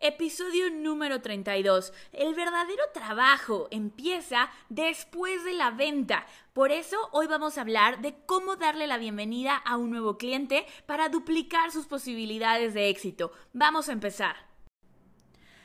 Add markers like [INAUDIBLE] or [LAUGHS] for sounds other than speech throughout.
Episodio número 32. El verdadero trabajo empieza después de la venta. Por eso hoy vamos a hablar de cómo darle la bienvenida a un nuevo cliente para duplicar sus posibilidades de éxito. Vamos a empezar.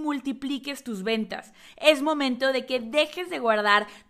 multipliques tus ventas. Es momento de que dejes de guardar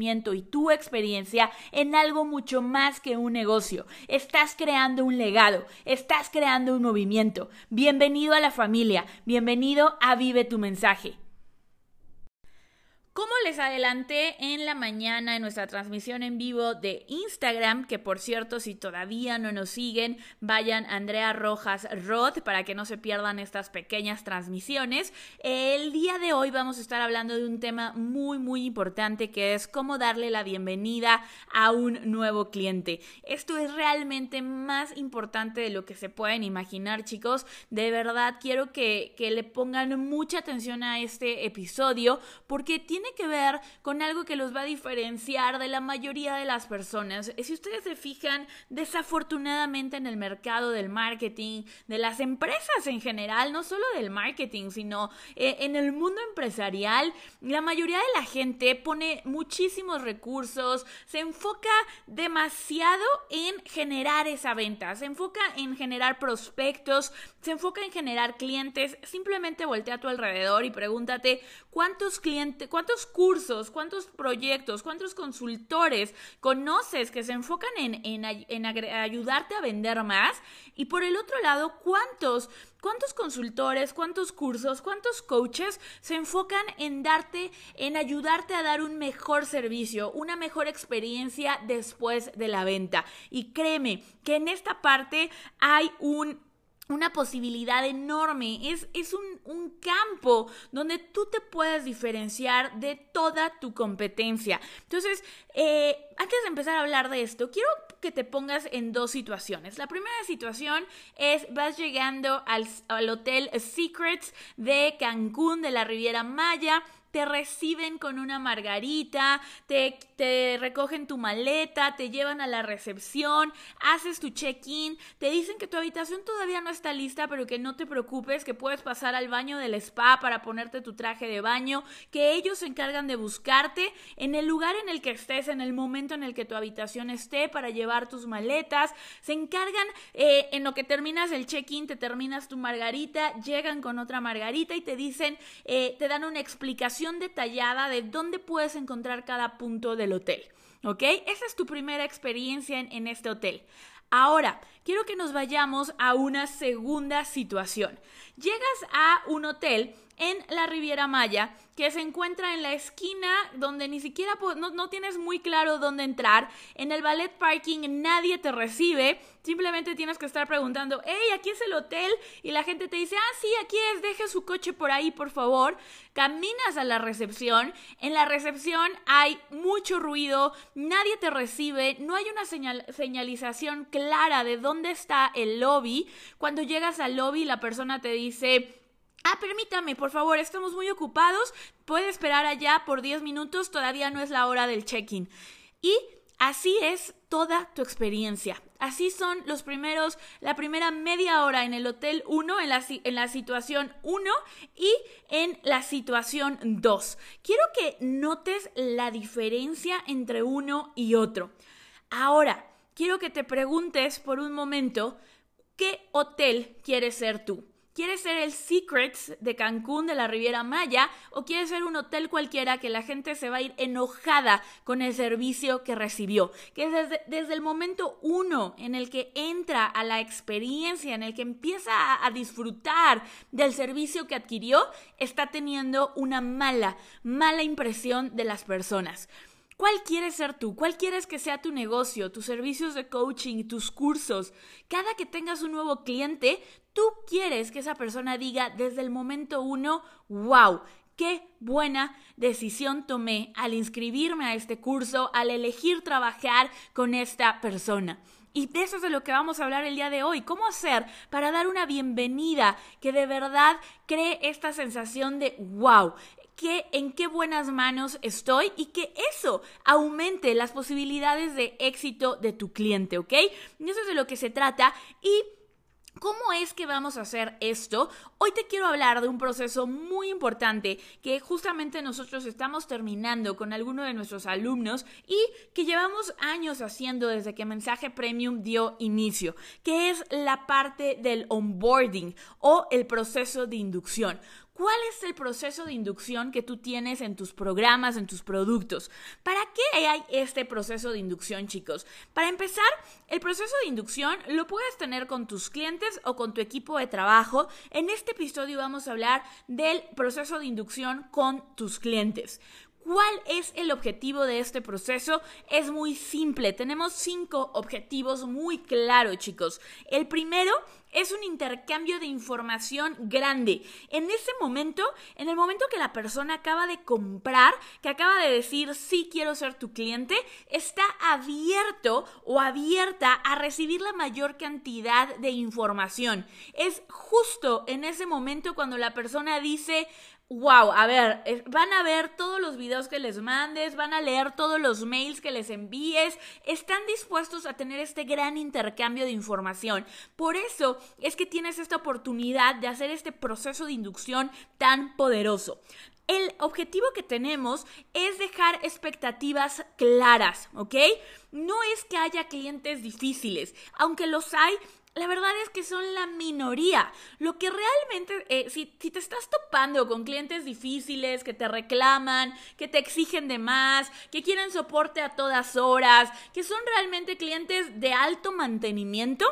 y tu experiencia en algo mucho más que un negocio. Estás creando un legado, estás creando un movimiento. Bienvenido a la familia, bienvenido a Vive tu mensaje. Como les adelanté en la mañana en nuestra transmisión en vivo de Instagram, que por cierto, si todavía no nos siguen, vayan Andrea Rojas Roth para que no se pierdan estas pequeñas transmisiones. El día de hoy vamos a estar hablando de un tema muy, muy importante que es cómo darle la bienvenida a un nuevo cliente. Esto es realmente más importante de lo que se pueden imaginar, chicos. De verdad, quiero que, que le pongan mucha atención a este episodio porque tiene tiene que ver con algo que los va a diferenciar de la mayoría de las personas. Si ustedes se fijan, desafortunadamente en el mercado del marketing, de las empresas en general, no solo del marketing, sino eh, en el mundo empresarial, la mayoría de la gente pone muchísimos recursos, se enfoca demasiado en generar esa venta, se enfoca en generar prospectos, se enfoca en generar clientes. Simplemente voltea a tu alrededor y pregúntate cuántos clientes, cuántos ¿Cuántos cursos, cuántos proyectos, cuántos consultores conoces que se enfocan en, en, ayudarte a vender más? Y por el otro lado, ¿cuántos ¿Cuántos consultores, cuántos cursos, cuántos coaches se enfocan en darte, en ayudarte a dar un mejor servicio, una mejor experiencia después de la venta? Y créeme que en esta parte hay un una posibilidad enorme, es, es un, campo donde tú te puedes diferenciar de toda tu competencia. Entonces, eh, antes de empezar a hablar de esto, quiero que te pongas en dos situaciones. La primera situación es vas llegando al, al Hotel Secrets de Cancún de la Riviera Maya te reciben con una margarita, te, recogen tu maleta, te llevan a la recepción, haces tu check-in, te dicen que tu habitación todavía no está lista, pero que no te preocupes, que puedes pasar al baño del spa para ponerte tu traje de baño, que ellos se encargan de buscarte en el lugar en el que estés, en el momento en el que tu habitación esté, para llevar tus maletas, se encargan eh, en lo que terminas el check-in, te terminas tu margarita, llegan con otra margarita y te dicen, eh, te dan una explicación detallada de dónde puedes encontrar cada punto del hotel. ¿Ok? Esa es tu primera experiencia en, en este hotel. Ahora, quiero que nos vayamos a una segunda situación. Llegas a un hotel en la Riviera Maya, que se encuentra en la esquina donde ni siquiera no, tienes muy claro dónde entrar. En el ballet parking nadie te recibe, simplemente tienes que estar preguntando, hey, aquí es el hotel, y la gente te dice, ah, sí, aquí es, deje su coche por ahí, por favor. Caminas a la recepción, en la recepción hay mucho ruido, nadie te recibe, no hay una señalización clara de dónde está el lobby. Cuando llegas al lobby, la persona te dice, Ah, permítame, por favor, estamos muy ocupados. Puede esperar allá por 10 minutos, todavía no es la hora del check-in. Y así es toda tu experiencia. Así son los primeros, la primera media hora en el hotel 1, en la, en la situación 1 y en la situación 2. Quiero que notes la diferencia entre uno y otro. Ahora, quiero que te preguntes por un momento, ¿qué hotel quieres ser tú? ¿Quieres ser el Secrets de Cancún, de la Riviera Maya? ¿O quieres ser un hotel cualquiera que la gente se va a ir enojada con el servicio que recibió? Que desde, desde el momento uno en el que entra a la experiencia, en el que empieza a, a disfrutar del servicio que adquirió, está teniendo una mala, mala impresión de las personas. ¿Cuál quieres ser tú? ¿Cuál quieres que sea tu negocio, tus servicios de coaching, tus cursos? Cada que tengas un nuevo cliente, tú quieres que esa persona diga desde el momento uno, wow, qué buena decisión tomé al inscribirme a este curso, al elegir trabajar con esta persona. Y de eso es de lo que vamos a hablar el día de hoy. ¿Cómo hacer para dar una bienvenida que de verdad cree esta sensación de wow? En qué buenas manos estoy y que eso aumente las posibilidades de éxito de tu cliente, ¿ok? Y eso es de lo que se trata y ¿Cómo es que vamos a hacer esto? Hoy te quiero hablar de un proceso muy importante que justamente nosotros estamos terminando con alguno de nuestros alumnos y que llevamos años haciendo desde que Mensaje Premium dio inicio, que es la parte del onboarding o el proceso de inducción. ¿Cuál es el proceso de inducción que tú tienes en tus programas, en tus productos? ¿Para qué hay este proceso de inducción, chicos? Para empezar, el proceso de inducción lo puedes tener con tus clientes o con tu equipo de trabajo. En este episodio vamos a hablar del proceso de inducción con tus clientes. ¿Cuál es el objetivo de este proceso? Es muy simple. Tenemos cinco objetivos muy claros, chicos. El primero es un intercambio de información grande. En ese momento, en el momento que la persona acaba de comprar, que acaba de decir sí quiero ser tu cliente, está abierto o abierta a recibir la mayor cantidad de información. Es justo en ese momento cuando la persona dice, Wow, a ver, van a ver todos los videos que les mandes, van a leer todos los mails que les envíes, están dispuestos a tener este gran intercambio de información. Por eso es que tienes esta oportunidad de hacer este proceso de inducción tan poderoso. El objetivo que tenemos es dejar expectativas claras, ¿ok? No es que haya clientes difíciles, aunque los hay, la verdad es que son la minoría. Lo que realmente, eh, si, si, te estás topando con clientes difíciles que te reclaman, que te exigen de más, que quieren soporte a todas horas, que son realmente clientes de alto mantenimiento,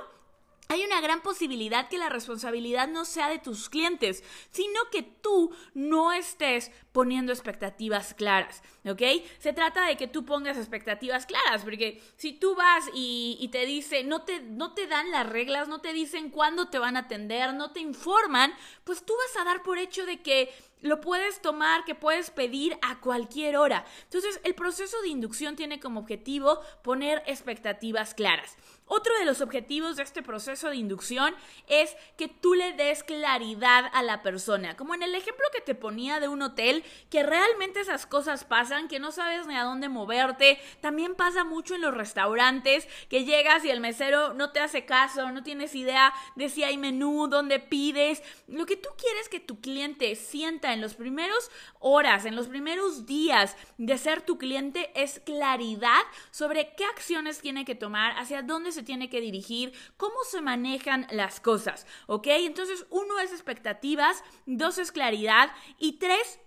hay una gran posibilidad que la responsabilidad no sea de tus clientes, sino que tú no estés poniendo expectativas claras, ¿ok? Se trata de que tú pongas expectativas claras, porque si tú vas y, te dice, no te, no te dan las reglas, no te dicen cuándo te van a atender, no te informan, pues tú vas a dar por hecho de que lo puedes tomar, que puedes pedir a cualquier hora. Entonces, el proceso de inducción tiene como objetivo poner expectativas claras. Otro de los objetivos de este proceso de inducción es que tú le des claridad a la persona. Como en el ejemplo que te ponía de un hotel, que realmente esas cosas pasan, que no sabes ni a dónde moverte. También pasa mucho en los restaurantes, que llegas y el mesero no te hace caso, no tienes idea de si hay menú, dónde pides. Lo que tú quieres que tu cliente sienta en los primeros horas, en los primeros días de ser tu cliente es claridad sobre qué acciones tiene que tomar, hacia dónde se se tiene que dirigir, cómo se manejan las cosas, ¿ok? Entonces, uno es expectativas, dos es claridad y tres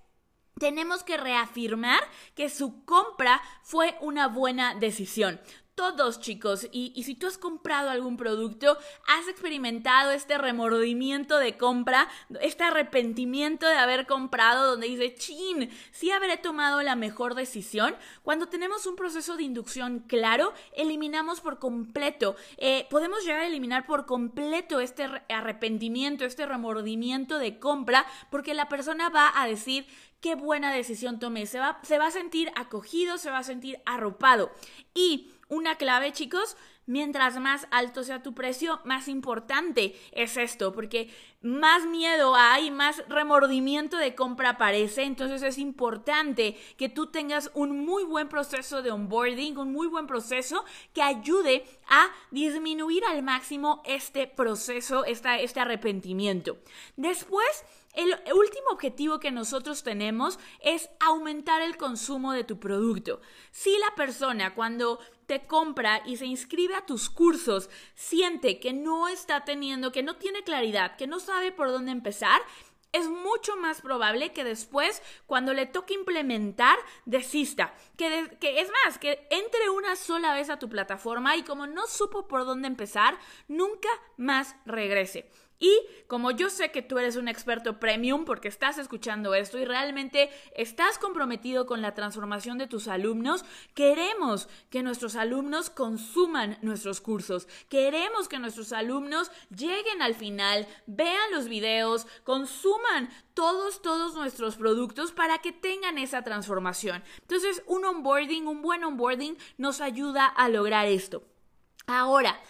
tenemos que reafirmar que su compra fue una buena decisión todos, chicos. Y, si tú has comprado algún producto, has experimentado este remordimiento de compra, este arrepentimiento de haber comprado, donde dice, chin, sí habré tomado la mejor decisión. Cuando tenemos un proceso de inducción claro, eliminamos por completo, eh, podemos llegar a eliminar por completo este arrepentimiento, este remordimiento de compra, porque la persona va a decir, qué buena decisión tomé. Se va, se va a sentir acogido, se va a sentir arropado. Y una clave, chicos, mientras más alto sea tu precio, más importante es esto, porque más miedo hay, más remordimiento de compra aparece, entonces es importante que tú tengas un muy buen proceso de onboarding, un muy buen proceso que ayude a disminuir al máximo este proceso, este arrepentimiento. Después, el último objetivo que nosotros tenemos es aumentar el consumo de tu producto. Si la persona cuando compra y se inscribe a tus cursos siente que no está teniendo, que no tiene claridad, que no sabe por dónde empezar, es mucho más probable que después, cuando le toque implementar, desista. Que, que, es más, que entre una sola vez a tu plataforma y como no supo por dónde empezar, nunca más regrese. Y como yo sé que tú eres un experto premium porque estás escuchando esto y realmente estás comprometido con la transformación de tus alumnos, queremos que nuestros alumnos consuman nuestros cursos. Queremos que nuestros alumnos lleguen al final, vean los videos, consuman todos, todos nuestros productos para que tengan esa transformación. Entonces, un onboarding, un buen onboarding nos ayuda a lograr esto. Ahora,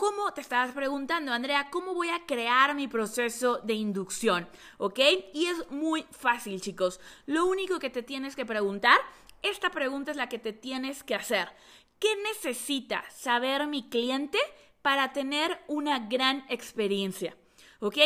¿Cómo te estabas preguntando, Andrea, cómo voy a crear mi proceso de inducción? ¿Ok? Y es muy fácil, chicos. Lo único que te tienes que preguntar, esta pregunta es la que te tienes que hacer. ¿Qué necesita saber mi cliente para tener una gran experiencia? ¿Ok?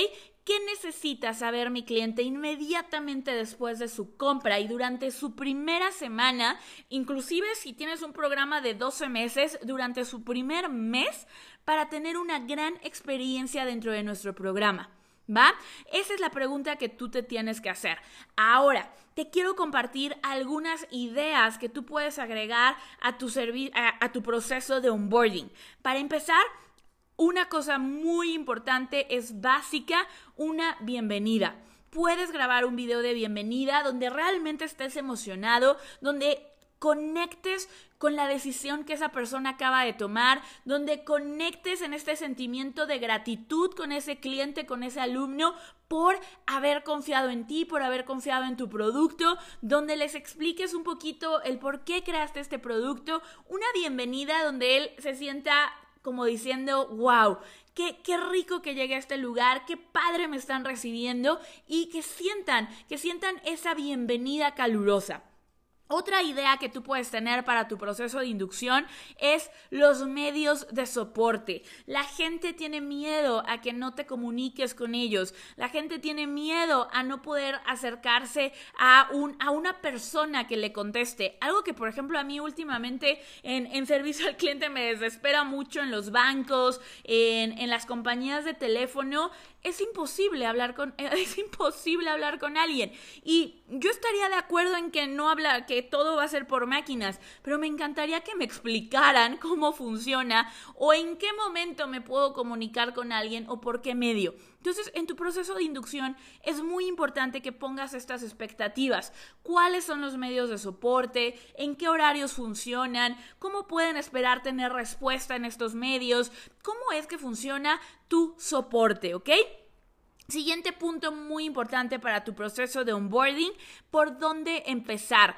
¿Qué necesita saber mi cliente inmediatamente después de su compra y durante su primera semana? Inclusive si tienes un programa de 12 meses, durante su primer mes, para tener una gran experiencia dentro de nuestro programa. ¿Va? Esa es la pregunta que tú te tienes que hacer. Ahora, te quiero compartir algunas ideas que tú puedes agregar a tu, a tu proceso de onboarding. Para empezar, una cosa muy importante es básica, una bienvenida. Puedes grabar un video de bienvenida donde realmente estés emocionado, donde conectes con la decisión que esa persona acaba de tomar, donde conectes en este sentimiento de gratitud con ese cliente, con ese alumno, por haber confiado en ti, por haber confiado en tu producto, donde les expliques un poquito el por qué creaste este producto, una bienvenida donde él se sienta como diciendo, wow, Qué, qué, rico que llegue a este lugar, qué padre me están recibiendo y que sientan, que sientan esa bienvenida calurosa. Otra idea que tú puedes tener para tu proceso de inducción es los medios de soporte. La gente tiene miedo a que no te comuniques con ellos. La gente tiene miedo a no poder acercarse a, un, a una persona que le conteste. Algo que, por ejemplo, a mí últimamente en, en servicio al cliente me desespera mucho en los bancos, en, en las compañías de teléfono, es imposible hablar con [LAUGHS] es imposible hablar con alguien y yo estaría de acuerdo en que no habla que todo va a ser por máquinas, pero me encantaría que me explicaran [LAUGHS] cómo funciona o en qué momento me puedo comunicar con alguien o por qué medio. Entonces, en tu proceso de inducción es muy importante que pongas estas expectativas. ¿Cuáles son los medios de soporte? ¿En qué horarios funcionan? ¿Cómo pueden esperar tener respuesta en estos medios? ¿Cómo es que funciona tu soporte? ¿Ok? Siguiente punto muy importante para tu proceso de onboarding, por dónde empezar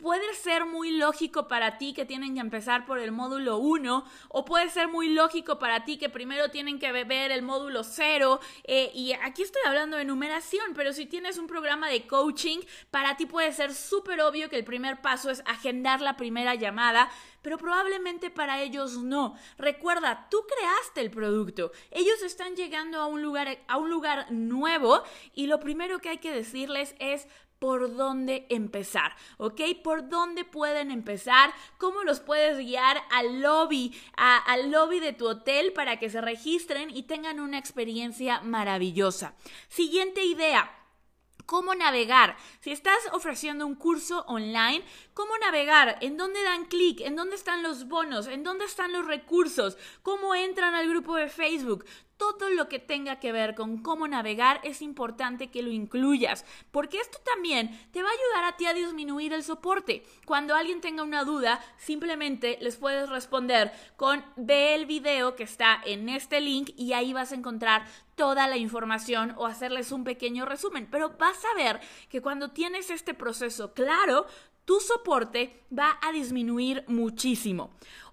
puede ser muy lógico para ti que tienen que empezar por el módulo 1 o puede ser muy lógico para ti que primero tienen que ver el módulo 0 eh, y aquí estoy hablando de numeración, pero si tienes un programa de coaching, para ti puede ser súper obvio que el primer paso es agendar la primera llamada, pero probablemente para ellos no. Recuerda, tú creaste el producto. Ellos están llegando a un lugar a un lugar nuevo y lo primero que hay que decirles es por dónde empezar, ¿ok? Por dónde pueden empezar, cómo los puedes guiar al lobby, al lobby de tu hotel para que se registren y tengan una experiencia maravillosa. Siguiente idea cómo navegar. Si estás ofreciendo un curso online, cómo navegar, en dónde dan clic, en dónde están los bonos, en dónde están los recursos, cómo entran al grupo de Facebook todo lo que tenga que ver con cómo navegar es importante que lo incluyas, porque esto también te va a ayudar a ti a disminuir el soporte. Cuando alguien tenga una duda, simplemente les puedes responder con ve el video que está en este link y ahí vas a encontrar toda la información o hacerles un pequeño resumen. Pero vas a ver que cuando tienes este proceso claro, tu soporte va a disminuir muchísimo.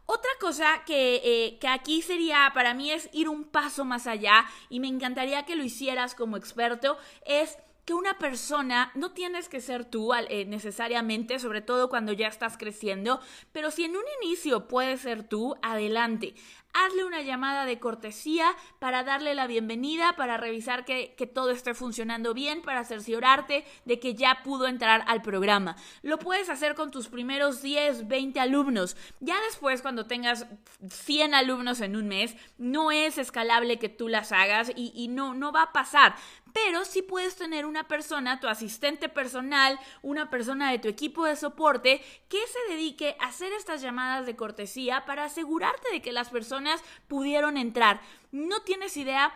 Otra cosa que, eh, que, aquí sería para mí es ir un paso más allá y me encantaría que lo hicieras como experto, es que una persona, no tienes que ser tú eh, necesariamente, sobre todo cuando ya estás creciendo, pero si en un inicio puedes ser tú, adelante hazle una llamada de cortesía para darle la bienvenida, para revisar que, todo esté funcionando bien, para cerciorarte de que ya pudo entrar al programa. Lo puedes hacer con tus primeros 10, 20 alumnos. Ya después, cuando tengas 100 alumnos en un mes, no es escalable que tú las hagas y, y no, no va a pasar pero sí puedes tener una persona, tu asistente personal, una persona de tu equipo de soporte que se dedique a hacer estas llamadas de cortesía para asegurarte de que las personas pudieron entrar. No tienes idea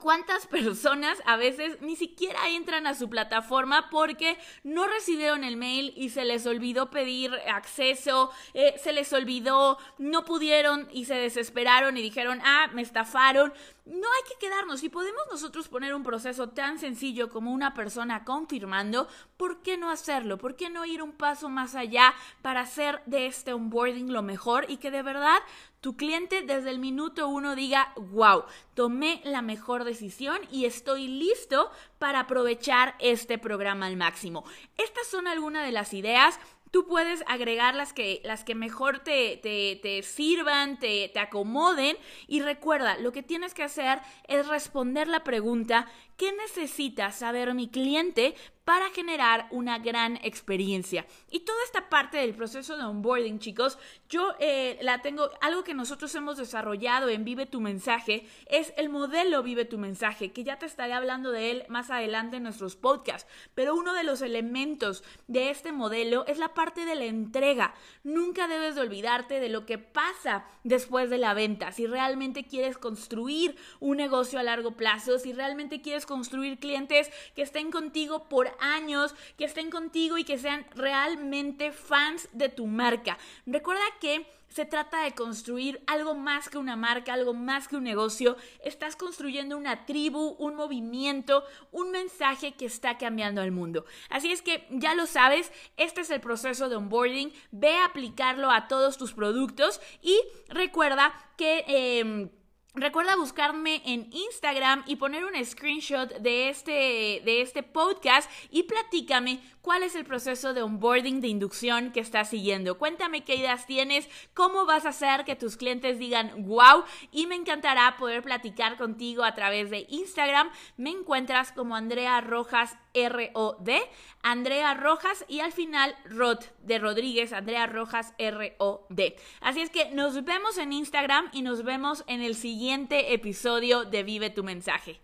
¿Cuántas [LAUGHS] personas a veces ni siquiera entran a su plataforma porque no recibieron el mail y se les olvidó pedir acceso, eh, se les olvidó, no pudieron y se desesperaron y dijeron, ah, me estafaron? no hay que quedarnos. Si podemos nosotros poner un proceso tan sencillo como una persona confirmando, ¿por qué no hacerlo? ¿Por qué no ir un paso más allá para hacer de este onboarding lo mejor y que de verdad tu cliente desde el minuto uno diga, wow, tomé la mejor decisión y estoy listo para aprovechar este programa al máximo? Estas son algunas de las ideas tú puedes agregar las que, las que mejor te, te, sirvan, te, te acomoden y recuerda, lo que tienes que hacer es responder la pregunta, ¿qué necesita saber mi cliente para generar una gran experiencia. Y toda esta parte del proceso de onboarding, chicos, yo eh, la tengo, algo que nosotros hemos desarrollado en Vive tu mensaje, es el modelo Vive tu mensaje, que ya te estaré hablando de él más adelante en nuestros podcasts. Pero uno de los elementos de este modelo es la parte de la entrega. Nunca debes de olvidarte de lo que pasa después de la venta. Si realmente quieres construir un negocio a largo plazo, si realmente quieres construir clientes que estén contigo por años, que estén contigo y que sean realmente fans de tu marca. Recuerda que se trata de construir algo más que una marca, algo más que un negocio. Estás construyendo una tribu, un movimiento, un mensaje que está cambiando al mundo. Así es que ya lo sabes, este es el proceso de onboarding. Ve a aplicarlo a todos tus productos y recuerda que... Em, Recuerda buscarme en Instagram y poner un screenshot de este, de este podcast y platícame cuál es el proceso de onboarding de inducción que estás siguiendo. Cuéntame qué ideas tienes, cómo vas a hacer que tus clientes digan wow y me encantará poder platicar contigo a través de Instagram. Me encuentras como Andrea Rojas R-O-D, Andrea Rojas y al final Rod de Rodríguez, Andrea Rojas R-O-D. Así es que nos vemos en Instagram y nos vemos en el siguiente episodio de Vive tu mensaje.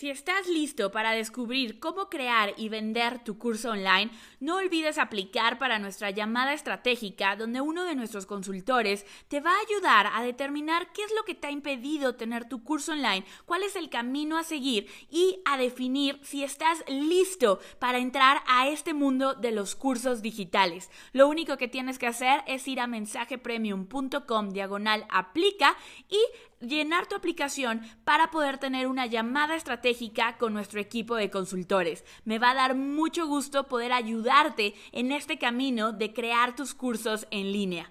Si estás listo para descubrir cómo crear y vender tu curso online, no olvides aplicar para nuestra llamada estratégica donde uno de nuestros consultores te va a ayudar a determinar qué es lo que te ha impedido tener tu curso online, cuál es el camino a seguir y a definir si estás listo para entrar a este mundo de los cursos digitales. Lo único que tienes que hacer es ir a mensajepremium.com diagonal aplica y llenar tu aplicación para poder tener una llamada estratégica con nuestro equipo de consultores. Me va a dar mucho gusto poder ayudarte en este camino de crear tus cursos en línea.